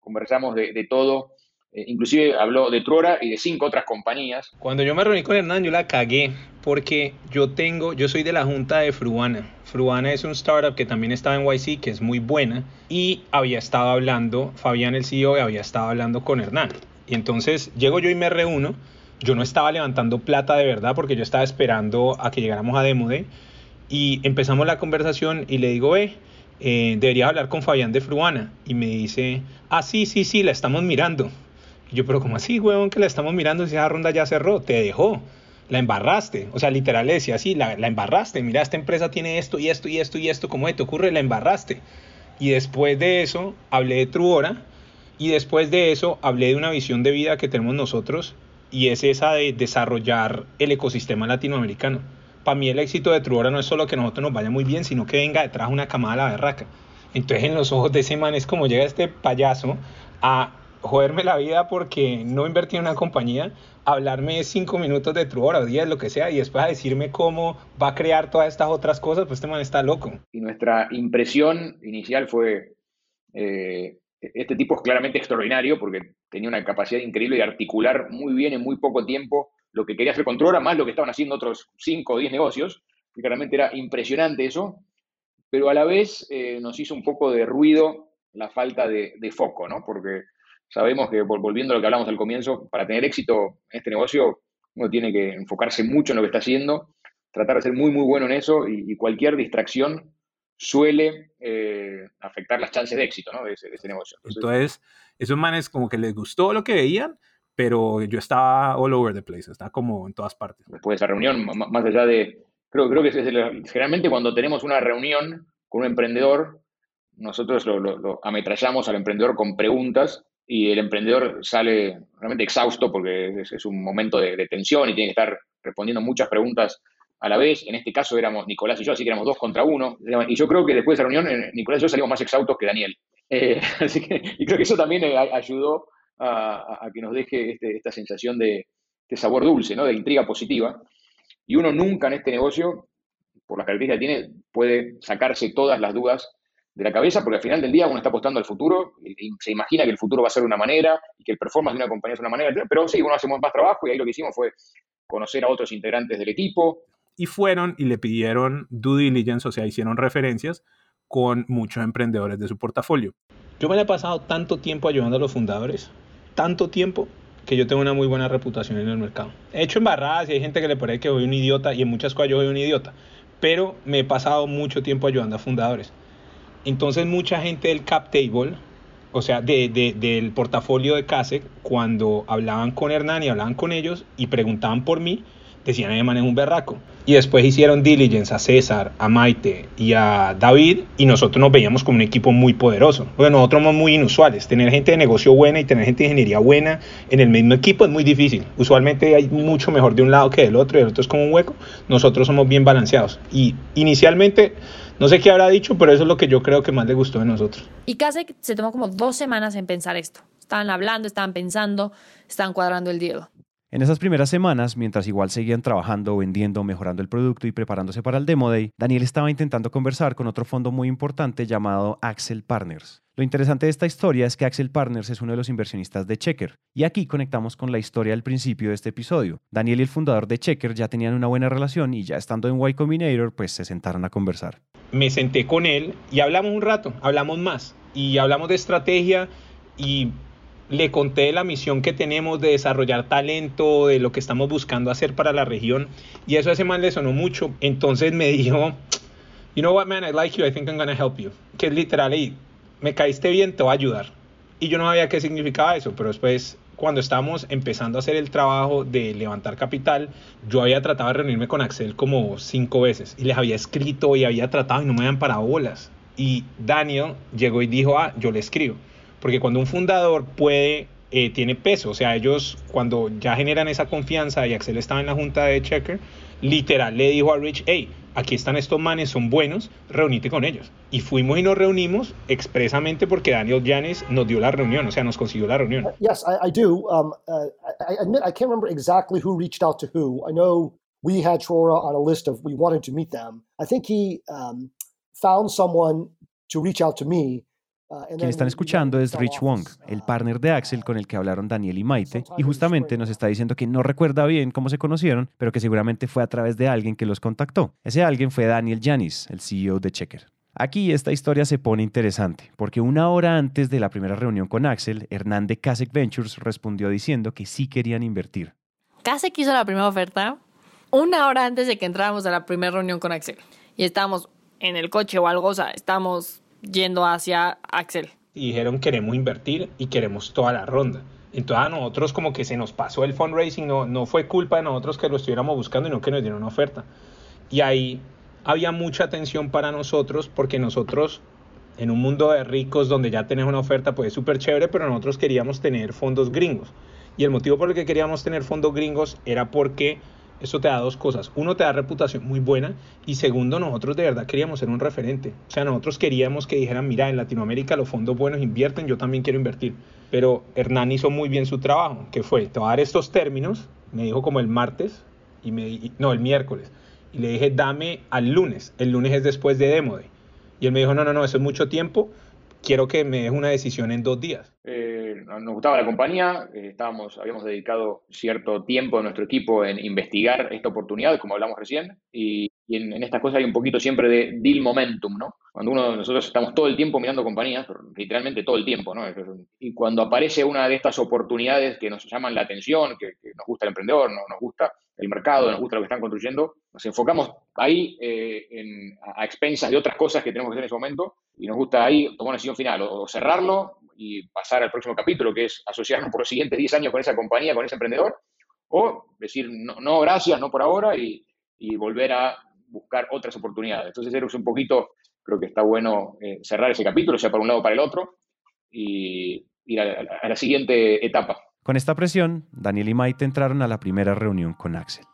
Conversamos de, de todo, eh, inclusive habló de Trora y de cinco otras compañías. Cuando yo me reuní con Hernán, yo la cagué, porque yo tengo, yo soy de la junta de Fruana. Fruana es un startup que también estaba en YC, que es muy buena, y había estado hablando, Fabián, el CEO, había estado hablando con Hernán. Y entonces llego yo y me reúno, yo no estaba levantando plata de verdad porque yo estaba esperando a que llegáramos a Demude y empezamos la conversación y le digo, eh, debería hablar con Fabián de Fruana y me dice, ah, sí, sí, sí, la estamos mirando. Y yo, pero ¿cómo así, huevón, que la estamos mirando si esa ronda ya cerró? Te dejó, la embarraste. O sea, literal le decía así, la, la embarraste. Mira, esta empresa tiene esto y esto y esto y esto, ¿cómo te ocurre? La embarraste. Y después de eso hablé de Truora y después de eso hablé de una visión de vida que tenemos nosotros y es esa de desarrollar el ecosistema latinoamericano. Para mí el éxito de Truora no es solo que nosotros nos vaya muy bien, sino que venga detrás una camada de la berraca. Entonces en los ojos de ese man es como llega este payaso a joderme la vida porque no invertí en una compañía, hablarme cinco minutos de Truora o diez, lo que sea, y después a decirme cómo va a crear todas estas otras cosas, pues este man está loco. Y nuestra impresión inicial fue, eh, este tipo es claramente extraordinario porque tenía una capacidad increíble de articular muy bien en muy poco tiempo lo que quería hacer con más lo que estaban haciendo otros 5 o 10 negocios, y claramente era impresionante eso, pero a la vez eh, nos hizo un poco de ruido la falta de, de, foco, ¿no? Porque sabemos que, volviendo a lo que hablamos al comienzo, para tener éxito en este negocio, uno tiene que enfocarse mucho en lo que está haciendo, tratar de ser muy, muy bueno en eso, y, y cualquier distracción suele eh, afectar las chances de éxito ¿no? de, ese, de, ese, negocio. Entonces, Entonces, esos manes como que les gustó lo que veían, pero yo estaba all over the place, estaba como en todas partes. Después de esa reunión, más allá de, creo, creo que es el, generalmente cuando tenemos una reunión con un emprendedor, nosotros lo, lo, lo, ametrallamos al emprendedor con preguntas y el emprendedor sale realmente exhausto porque es, es un momento de, de, tensión y tiene que estar respondiendo muchas preguntas a la vez. En este caso éramos Nicolás y yo, así que éramos dos contra uno. Y yo creo que después de esa reunión, eh, Nicolás y yo salimos más exhaustos que Daniel. Eh, así que, y creo que eso también eh, ayudó a, a, que nos deje este, esta sensación de, de, sabor dulce, ¿no? de intriga positiva. Y uno nunca en este negocio, por las características que tiene, puede sacarse todas las dudas de la cabeza, porque al final del día uno está apostando al futuro y, se imagina que el futuro va a ser de una manera y que el performance de una compañía es de una manera, pero sí, uno hace más trabajo y ahí lo que hicimos fue conocer a otros integrantes del equipo. Y fueron y le pidieron due diligence, o sea, hicieron referencias con muchos emprendedores de su portafolio. Yo me he pasado tanto tiempo ayudando a los fundadores, tanto tiempo, que yo tengo una muy buena reputación en el mercado. He hecho embarradas y hay gente que le parece que soy un idiota y en muchas cosas yo soy un idiota, pero me he pasado mucho tiempo ayudando a fundadores. Entonces mucha gente del cap table o sea, de, de, del portafolio de CASEC, cuando hablaban con Hernán y hablaban con ellos y preguntaban por mí, decían, ese man es un berraco. Y después hicieron diligence a César, a Maite y a David y nosotros nos veíamos como un equipo muy poderoso. Porque nosotros somos muy inusuales. Tener gente de negocio buena y tener gente de ingeniería buena en el mismo equipo es muy difícil. Usualmente hay mucho mejor de un lado que del otro y el otro es como un hueco. Nosotros somos bien balanceados. Y inicialmente, no sé qué habrá dicho, pero eso es lo que yo creo que más le gustó de nosotros. Y Kasek se tomó como dos semanas en pensar esto. Estaban hablando, estaban pensando, estaban cuadrando el deal. En esas primeras semanas, mientras igual seguían trabajando, vendiendo, mejorando el producto y preparándose para el Demo Day, Daniel estaba intentando conversar con otro fondo muy importante llamado Axel Partners. Lo interesante de esta historia es que Axel Partners es uno de los inversionistas de Checker. Y aquí conectamos con la historia al principio de este episodio. Daniel y el fundador de Checker ya tenían una buena relación y ya estando en Y Combinator, pues se sentaron a conversar. Me senté con él y hablamos un rato, hablamos más. Y hablamos de estrategia y le conté la misión que tenemos de desarrollar talento, de lo que estamos buscando hacer para la región, y eso a ese man le sonó mucho. Entonces me dijo, you know what man, I like you, I think I'm gonna help you. Que es literal, y me caíste bien, te voy a ayudar. Y yo no sabía qué significaba eso, pero después cuando estábamos empezando a hacer el trabajo de levantar capital, yo había tratado de reunirme con Axel como cinco veces y les había escrito y había tratado y no me habían parado bolas. Y Daniel llegó y dijo, ah, yo le escribo. Porque cuando un fundador puede, eh, tiene peso, o sea, ellos cuando ya generan esa confianza y Axel estaba en la junta de Checker, literal le dijo a Rich, hey, aquí están estos manes, son buenos, reunite con ellos. Y fuimos y nos reunimos expresamente porque Daniel Janis nos dio la reunión, o sea, nos consiguió la reunión. Yes, I, I do. Um, uh, I admit I can't remember exactly who reached out to who. I know we had Trora on a list of we wanted to meet them. I think he um, found someone to reach out to me. Quien están escuchando es Rich Wong, el partner de Axel con el que hablaron Daniel y Maite, y justamente nos está diciendo que no recuerda bien cómo se conocieron, pero que seguramente fue a través de alguien que los contactó. Ese alguien fue Daniel Janis, el CEO de Checker. Aquí esta historia se pone interesante, porque una hora antes de la primera reunión con Axel, Hernán de Kasek Ventures respondió diciendo que sí querían invertir. Kasek hizo la primera oferta una hora antes de que entráramos a la primera reunión con Axel. Y estábamos en el coche o algo, o sea, estábamos yendo hacia Axel. Y dijeron queremos invertir y queremos toda la ronda. Entonces a nosotros como que se nos pasó el fundraising, no, no fue culpa de nosotros que lo estuviéramos buscando y no que nos dieron una oferta. Y ahí había mucha atención para nosotros porque nosotros en un mundo de ricos donde ya tenemos una oferta pues es súper chévere, pero nosotros queríamos tener fondos gringos. Y el motivo por el que queríamos tener fondos gringos era porque eso te da dos cosas. Uno, te da reputación muy buena y segundo, nosotros de verdad queríamos ser un referente. O sea, nosotros queríamos que dijeran, mira, en Latinoamérica los fondos buenos invierten, yo también quiero invertir. Pero Hernán hizo muy bien su trabajo, que fue, te voy a dar estos términos, me dijo como el martes, y me, no, el miércoles, y le dije, dame al lunes, el lunes es después de Demo. Y él me dijo, no, no, no, eso es mucho tiempo, quiero que me des una decisión en dos días. Eh, nos gustaba la compañía, eh, estábamos, habíamos dedicado cierto tiempo de nuestro equipo en investigar esta oportunidad, como hablamos recién, y, y en, en, estas cosas hay un poquito siempre de deal momentum, ¿no? Cuando uno, nosotros estamos todo el tiempo mirando compañías, literalmente todo el tiempo, ¿no? Y cuando aparece una de estas oportunidades que nos llaman la atención, que, que nos gusta el emprendedor, no, nos gusta el mercado, nos gusta lo que están construyendo, nos enfocamos ahí eh, en, a expensas de otras cosas que tenemos que hacer en ese momento y nos gusta ahí tomar una decisión final, o, o cerrarlo y pasar al próximo capítulo, que es asociarnos por los siguientes 10 años con esa compañía, con ese emprendedor, o decir no, no gracias, no por ahora, y, y, volver a buscar otras oportunidades. Entonces, es un poquito, creo que está bueno eh, cerrar ese capítulo, sea para un lado o para el otro, y ir a la siguiente etapa. Con esta presión, Daniel y Maite entraron a la primera reunión con Axel.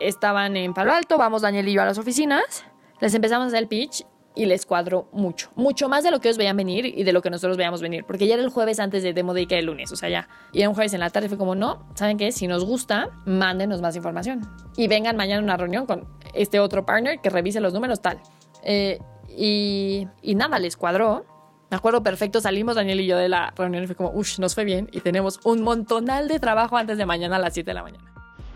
Estaban en Palo Alto, vamos Daniel y yo a las oficinas, les empezamos a hacer el pitch y les cuadró mucho, mucho más de lo que ellos veían venir y de lo que nosotros veíamos venir, porque ya era el jueves antes de Demo Day que el lunes, o sea, ya. Y era un jueves en la tarde, fue como, no, ¿saben qué? Si nos gusta, mándenos más información y vengan mañana a una reunión con este otro partner que revise los números, tal. Eh, y, y nada, les cuadró. Me acuerdo perfecto, salimos Daniel y yo de la reunión y fue como, uff, nos fue bien y tenemos un montonal de trabajo antes de mañana a las 7 de la mañana.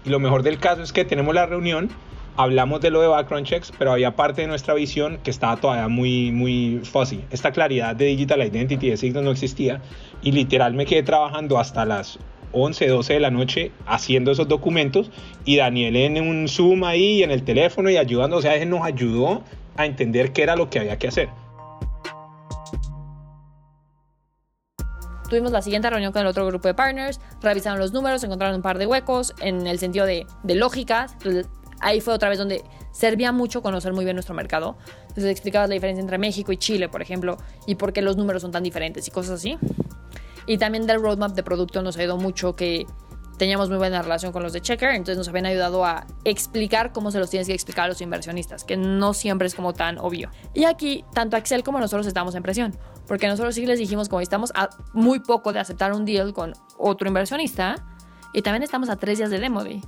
Y lo mejor del caso es que tenemos la reunión hablamos de lo de background checks, pero había parte de nuestra visión que estaba todavía muy, muy fuzzy. Esta claridad de digital identity de signos no existía y literal me quedé trabajando hasta las 11, 12 de la noche haciendo esos documentos y Daniel en un Zoom ahí en el teléfono y ayudando, o sea, él nos ayudó a entender qué era lo que había que hacer. Tuvimos la siguiente reunión con el otro grupo de partners, revisaron los números, encontraron un par de huecos en el sentido de, de lógicas. Ahí fue otra vez donde servía mucho conocer muy bien nuestro mercado. Entonces explicabas la diferencia entre México y Chile, por ejemplo, y por qué los números son tan diferentes y cosas así. Y también del roadmap de producto nos ayudó mucho que teníamos muy buena relación con los de Checker, entonces nos habían ayudado a explicar cómo se los tienes que explicar a los inversionistas, que no siempre es como tan obvio. Y aquí, tanto Axel como nosotros estamos en presión, porque nosotros sí les dijimos como estamos a muy poco de aceptar un deal con otro inversionista, y también estamos a tres días de Demo Day.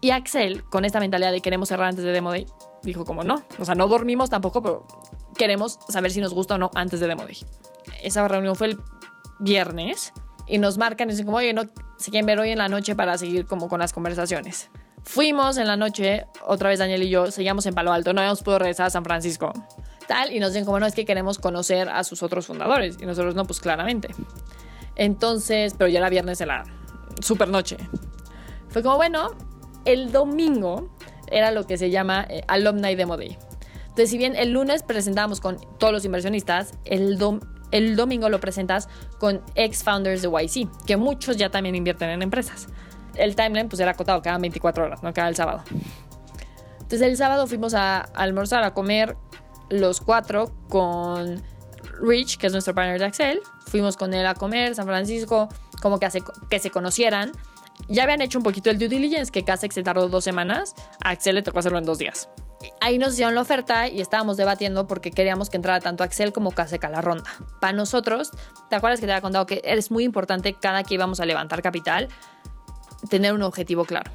Y Axel, con esta mentalidad de queremos cerrar antes de Demo Day, dijo como no, o sea, no dormimos tampoco, pero queremos saber si nos gusta o no antes de Demo Day. Esa reunión fue el viernes y nos marcan y dicen como, oye, no se quieren ver hoy en la noche para seguir como con las conversaciones. Fuimos en la noche, otra vez Daniel y yo, seguíamos en Palo Alto, no habíamos podido regresar a San Francisco. Tal, y nos dicen como, no, es que queremos conocer a sus otros fundadores. Y nosotros no, pues claramente. Entonces, pero ya era viernes en la super noche. Fue como, bueno, el domingo era lo que se llama eh, Alumni Demo Day. Entonces, si bien el lunes presentábamos con todos los inversionistas, el, dom el domingo lo presentas con ex-founders de YC, que muchos ya también invierten en empresas. El timeline pues era acotado, cada 24 horas, no cada el sábado. Entonces el sábado fuimos a, almorzar, a comer los cuatro con Rich, que es nuestro partner de Axel. Fuimos con él a comer, San Francisco, como que, hace, que se conocieran. Ya habían hecho un poquito el due diligence, que casi se tardó dos semanas. A Axel le tocó hacerlo en dos días ahí nos hicieron la oferta y estábamos debatiendo porque queríamos que entrara tanto Axel como Caseca a la ronda. Para nosotros, ¿te acuerdas que te había contado que es muy importante cada que íbamos a levantar capital tener un objetivo claro?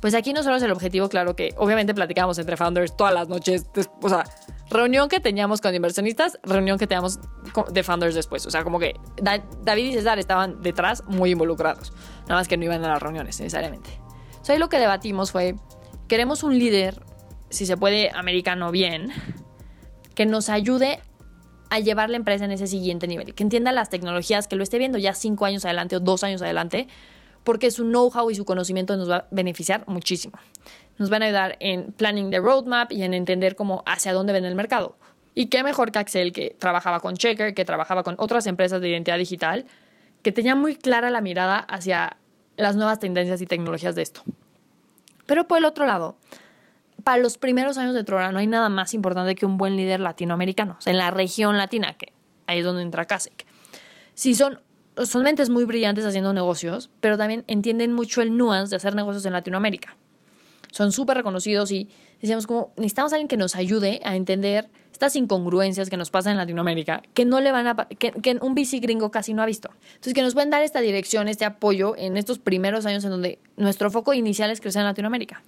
Pues aquí no solo es el objetivo claro que obviamente platicábamos entre founders todas las noches, o sea, reunión que teníamos con inversionistas, reunión que teníamos de founders después, o sea, como que David y César estaban detrás muy involucrados, nada más que no iban a las reuniones necesariamente. O ahí lo que debatimos fue, queremos un líder si se puede, americano bien, que nos ayude a llevar la empresa en ese siguiente nivel, que entienda las tecnologías, que lo esté viendo ya cinco años adelante o dos años adelante, porque su know-how y su conocimiento nos va a beneficiar muchísimo. Nos van a ayudar en planning the roadmap y en entender cómo hacia dónde ven el mercado. Y qué mejor que Axel, que trabajaba con Checker, que trabajaba con otras empresas de identidad digital, que tenía muy clara la mirada hacia las nuevas tendencias y tecnologías de esto. Pero por el otro lado, para los primeros años de Trora no hay nada más importante que un buen líder latinoamericano, en la región latina, que ahí es donde entra Kasek. Sí, son, son mentes muy brillantes haciendo negocios, pero también entienden mucho el nuance de hacer negocios en Latinoamérica. Son súper reconocidos y decíamos como, necesitamos a alguien que nos ayude a entender estas incongruencias que nos pasan en Latinoamérica, que no le van a, que, un VC gringo casi no ha visto. Entonces, que nos pueden dar esta dirección, este apoyo en estos primeros años en donde nuestro foco inicial es crecer en Latinoamérica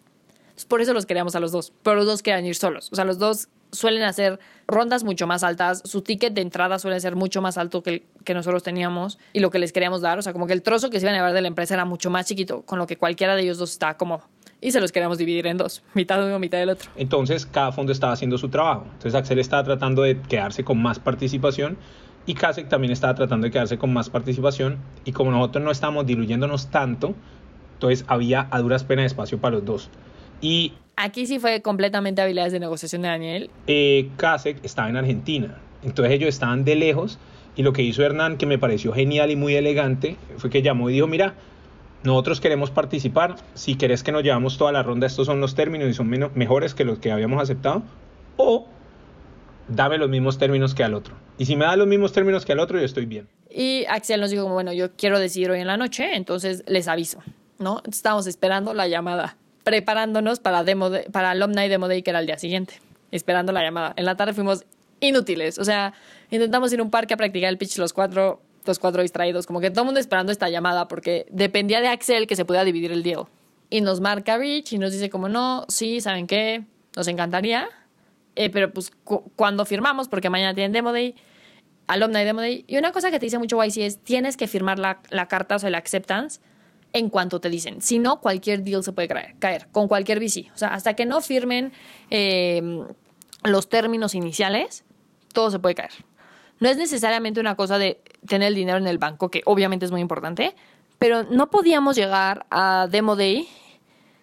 por eso los queríamos a los dos, pero los dos querían ir solos. O sea, los dos suelen hacer rondas mucho más altas, su ticket de entrada suele ser mucho más alto que, que nosotros teníamos y lo que les queríamos dar, o sea, como que el trozo que se iban a llevar de la empresa era mucho más chiquito, con lo que cualquiera de ellos dos estaba cómodo. Y se los queríamos dividir en dos, mitad de uno, mitad del otro. Entonces, cada fondo estaba haciendo su trabajo. Entonces, Axel estaba tratando de quedarse con más participación y Kasek también estaba tratando de quedarse con más participación. Y como nosotros no estábamos diluyéndonos tanto, entonces había a duras penas espacio para los dos. Y aquí sí fue completamente habilidades de negociación de Daniel. Eh, Kasek estaba en Argentina, entonces ellos estaban de lejos y lo que hizo Hernán, que me pareció genial y muy elegante, fue que llamó y dijo, mira, nosotros queremos participar, si querés que nos llevamos toda la ronda, estos son los términos y son mejores que los que habíamos aceptado, o dame los mismos términos que al otro. Y si me da los mismos términos que al otro, yo estoy bien. Y Axel nos dijo, bueno, yo quiero decidir hoy en la noche, entonces les aviso, ¿no? Estamos esperando la llamada preparándonos para, demo para Alumni Demo Day, que era el día siguiente, esperando la llamada. En la tarde fuimos inútiles, o sea, intentamos ir a un parque a practicar el pitch los cuatro, los cuatro distraídos, como que todo el mundo esperando esta llamada, porque dependía de Axel que se pudiera dividir el deal. Y nos marca Rich y nos dice como, no, sí, ¿saben qué? Nos encantaría, eh, pero pues cuando firmamos, porque mañana tienen Demo Day, Alumni Demo Day, y una cosa que te dice mucho YC es, tienes que firmar la, la carta, o sea, la acceptance, en cuanto te dicen. Si no, cualquier deal se puede caer, con cualquier VC. O sea, hasta que no firmen em, los términos iniciales, todo se puede caer. No es necesariamente una cosa de tener el dinero en el banco, que obviamente es muy importante, pero no podíamos llegar a Demo Day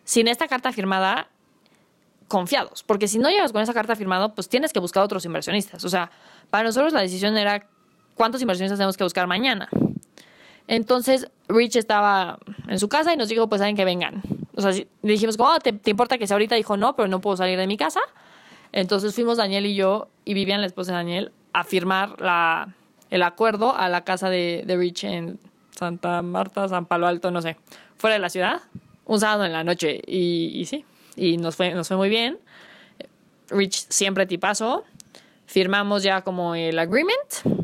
sin esta carta firmada confiados, porque si no llegas con esa carta firmada, pues tienes que buscar otros inversionistas. O sea, para nosotros la decisión era cuántos inversionistas tenemos que buscar mañana. Entonces Rich estaba en su casa y nos dijo, pues saben que vengan. O sea, dijimos, como, ¿te, ¿te importa que sea ahorita? Dijo, no, pero no puedo salir de mi casa. Entonces fuimos Daniel y yo y Vivian, la esposa de Daniel, a firmar la, el acuerdo a la casa de, de Rich en Santa Marta, San Palo Alto, no sé, fuera de la ciudad, un sábado en la noche. Y, y sí, y nos fue, nos fue muy bien. Rich siempre tipazo. Firmamos ya como el agreement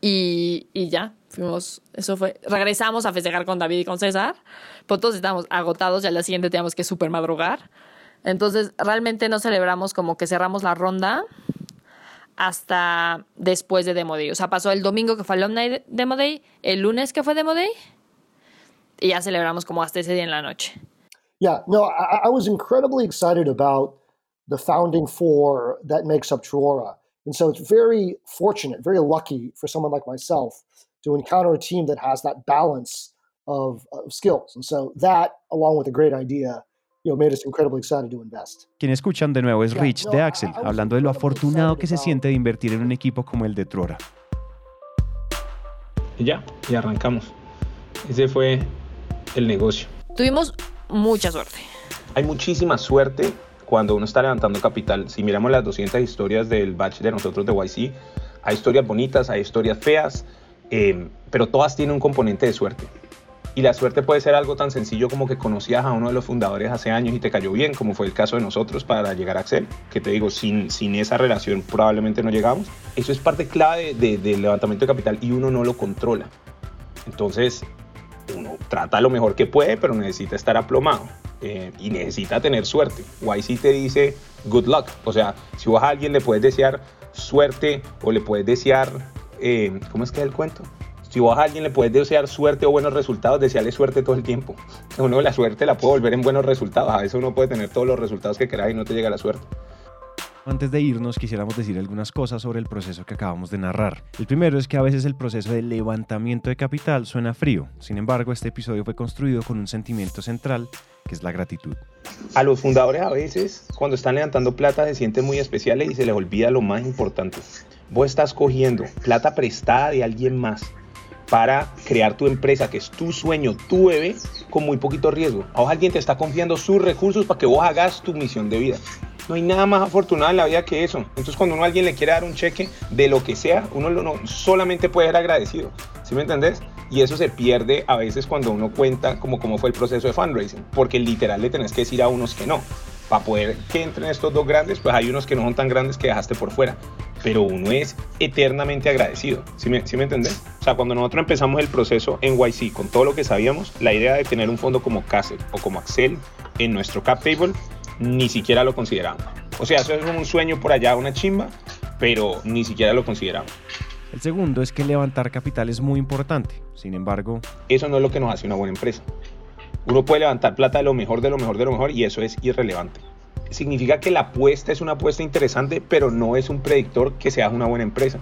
y, y ya, fuimos, eso fue, regresamos a festejar con David y con César, pues todos estábamos agotados y al día siguiente teníamos que super madrugar. Entonces, realmente no celebramos como que cerramos la ronda hasta después de Demo Day. O sea, pasó el domingo que fue Alumni Demo Day, el lunes que fue Demo Day, y ya celebramos como hasta ese día en la noche. Yeah, no, I, I was incredibly excited about the founding four that makes up Truora. And so it's very fortunate, very lucky for someone like myself to encounter a team that has that balance of, of skills. And so that, along with a great idea, you know, made us incredibly excited to invest. Quien escuchan de nuevo es Rich de Axel, hablando de lo afortunado que se siente de invertir en un equipo como el de Truora. Y ya, y arrancamos. Ese fue el negocio. Tuvimos mucha suerte. Hay muchísima suerte cuando uno está levantando capital. Si miramos las 200 historias del batch de nosotros de YC, hay historias bonitas, hay historias feas, eh, pero todas tienen un componente de suerte. Y la suerte puede ser algo tan sencillo como que conocías a uno de los fundadores hace años y te cayó bien, como fue el caso de nosotros para llegar a Axel, que te digo, sin, sin esa relación probablemente no llegamos. Eso es parte clave de, de, del levantamiento de capital y uno no lo controla. Entonces, uno trata lo mejor que puede, pero necesita estar aplomado eh, y necesita tener suerte. YC te dice good luck, o sea, si vos a alguien le puedes desear suerte o le puedes desear, eh, ¿cómo es que es el cuento? Si vos a alguien le puedes desear suerte o buenos resultados, desearle suerte todo el tiempo. Uno la suerte la puede volver en buenos resultados. A veces uno puede tener todos los resultados que quieras y no te llega la suerte. Antes de irnos, quisiéramos decir algunas cosas sobre el proceso que acabamos de narrar. El primero es que a veces el proceso de levantamiento de capital suena frío. Sin embargo, este episodio fue construido con un sentimiento central, que es la gratitud. A los fundadores a veces, cuando están levantando plata, se sienten muy especiales y se les olvida lo más importante. Vos estás cogiendo plata prestada de alguien más para crear tu empresa, que es tu sueño, tu bebé, con muy poquito riesgo. A vos alguien te está confiando sus recursos para que vos hagas tu misión de vida. No hay nada más afortunado en la vida que eso. Entonces cuando uno a alguien le quiere dar un cheque de lo que sea, uno no, solamente puede ser agradecido. ¿Sí me entendés? Y eso se pierde a veces cuando uno cuenta como cómo fue el proceso de fundraising. Porque literal le tenés que decir a unos que no. Para poder que entren estos dos grandes, pues hay unos que no son tan grandes que dejaste por fuera pero uno es eternamente agradecido. ¿Sí me, ¿Sí me entendés? O sea, cuando nosotros empezamos el proceso en YC con todo lo que sabíamos, la idea de tener un fondo como Castle o como Axel en nuestro cap table, ni siquiera lo consideramos. O sea, eso es un sueño por allá, una chimba, pero ni siquiera lo consideramos. El segundo es que levantar capital es muy importante. Sin embargo, eso no es lo que nos hace una buena empresa. Uno puede levantar plata de lo mejor, de lo mejor, de lo mejor, y eso es irrelevante significa que la apuesta es una apuesta interesante, pero no es un predictor que sea una buena empresa.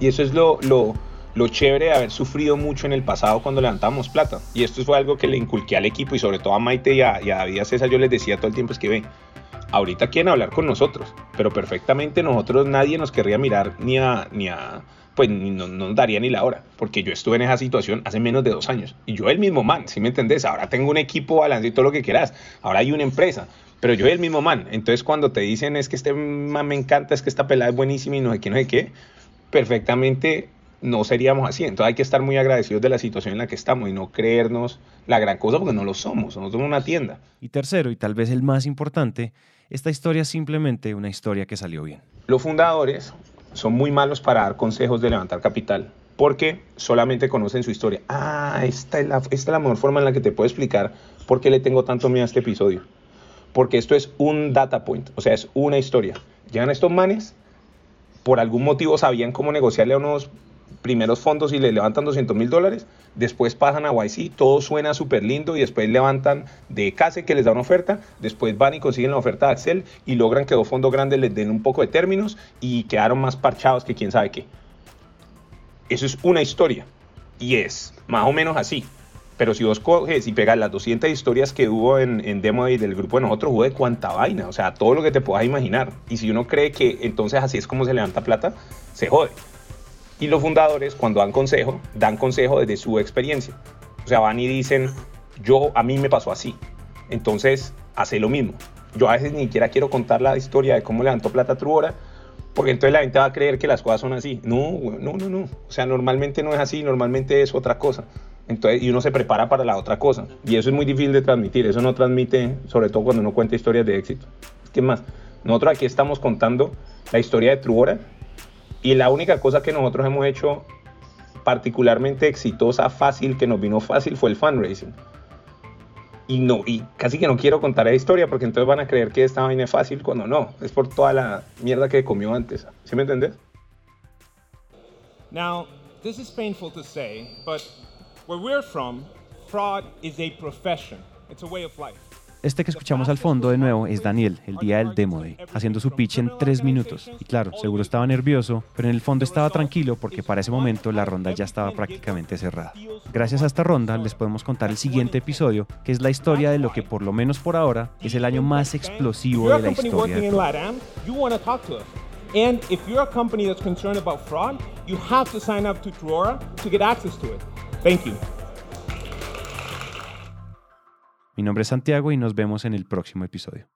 Y eso es lo, lo, lo chévere de haber sufrido mucho en el pasado cuando levantamos plata. Y esto fue algo que le inculqué al equipo y sobre todo a Maite y a, y a David César yo les decía todo el tiempo es que ve, ahorita quieren hablar con nosotros, pero perfectamente nosotros nadie nos querría mirar ni a... Ni a pues no, no daría ni la hora, porque yo estuve en esa situación hace menos de dos años. Y yo el mismo man, si me entendés? Ahora tengo un equipo balance y todo lo que quieras. Ahora hay una empresa, pero yo el mismo man. Entonces cuando te dicen es que este man me encanta, es que esta pelada es buenísima y no sé qué, no sé qué, perfectamente no seríamos así. Entonces hay que estar muy agradecidos de la situación en la que estamos y no creernos la gran cosa porque no lo somos, nosotros somos una tienda. Y tercero, y tal vez el más importante, esta historia es simplemente una historia que salió bien. Los fundadores son muy malos para dar consejos de levantar capital porque solamente conocen su historia. Ah, esta es la, mejor forma en la que te puedo explicar por qué le tengo tanto miedo a este episodio. Porque esto es un data point, o sea, es una historia. Llegan estos manes, por algún motivo sabían cómo negociarle a unos primeros fondos y le levantan 200 mil dólares, después pasan a YC, todo suena súper lindo y después levantan de CASE que les da una oferta, después van y consiguen la oferta de Axel y logran que dos fondos grandes les den un poco de términos y quedaron más parchados que quién sabe qué. Eso es una historia y es más o menos así. Pero si vos coges y pegas las 200 historias que hubo en, en Demo Day del grupo de nosotros, hubo de cuánta vaina, o sea, todo lo que te puedas imaginar. Y si uno cree que entonces así es como se levanta plata, se jode. Y los fundadores, cuando dan consejo, dan consejo desde su experiencia. O sea, van y dicen, yo, a mí me pasó así. Entonces, hace lo mismo. Yo a veces ni siquiera quiero contar la historia de cómo levantó plata Truora, porque entonces la gente va a creer que las cosas son así. No, no, no, no. O sea, normalmente no es así, normalmente es otra cosa. Entonces, y uno se prepara para la otra cosa. Y eso es muy difícil de transmitir. Eso no transmite, sobre todo cuando uno cuenta historias de éxito. ¿Qué más? Nosotros aquí estamos contando la historia de Truora y la única cosa que nosotros hemos hecho particularmente exitosa, fácil, que nos vino fácil, fue el fundraising. Y, no, y casi que no quiero contar la historia porque entonces van a creer que esta vaina es fácil cuando no. Es por toda la mierda que comió antes. ¿Sí me entendés? Now, this is painful to say, but where we're from, fraud is a profession. It's a way of life. Este que escuchamos al fondo de nuevo es Daniel, el día del Demo Day, haciendo su pitch en tres minutos. Y claro, seguro estaba nervioso, pero en el fondo estaba tranquilo porque para ese momento la ronda ya estaba prácticamente cerrada. Gracias a esta ronda les podemos contar el siguiente episodio, que es la historia de lo que por lo menos por ahora es el año más explosivo de la historia de And if you're a company that's concerned about fraud, you have to sign up to Truora to get access to it. Thank you. Mi nombre es Santiago y nos vemos en el próximo episodio.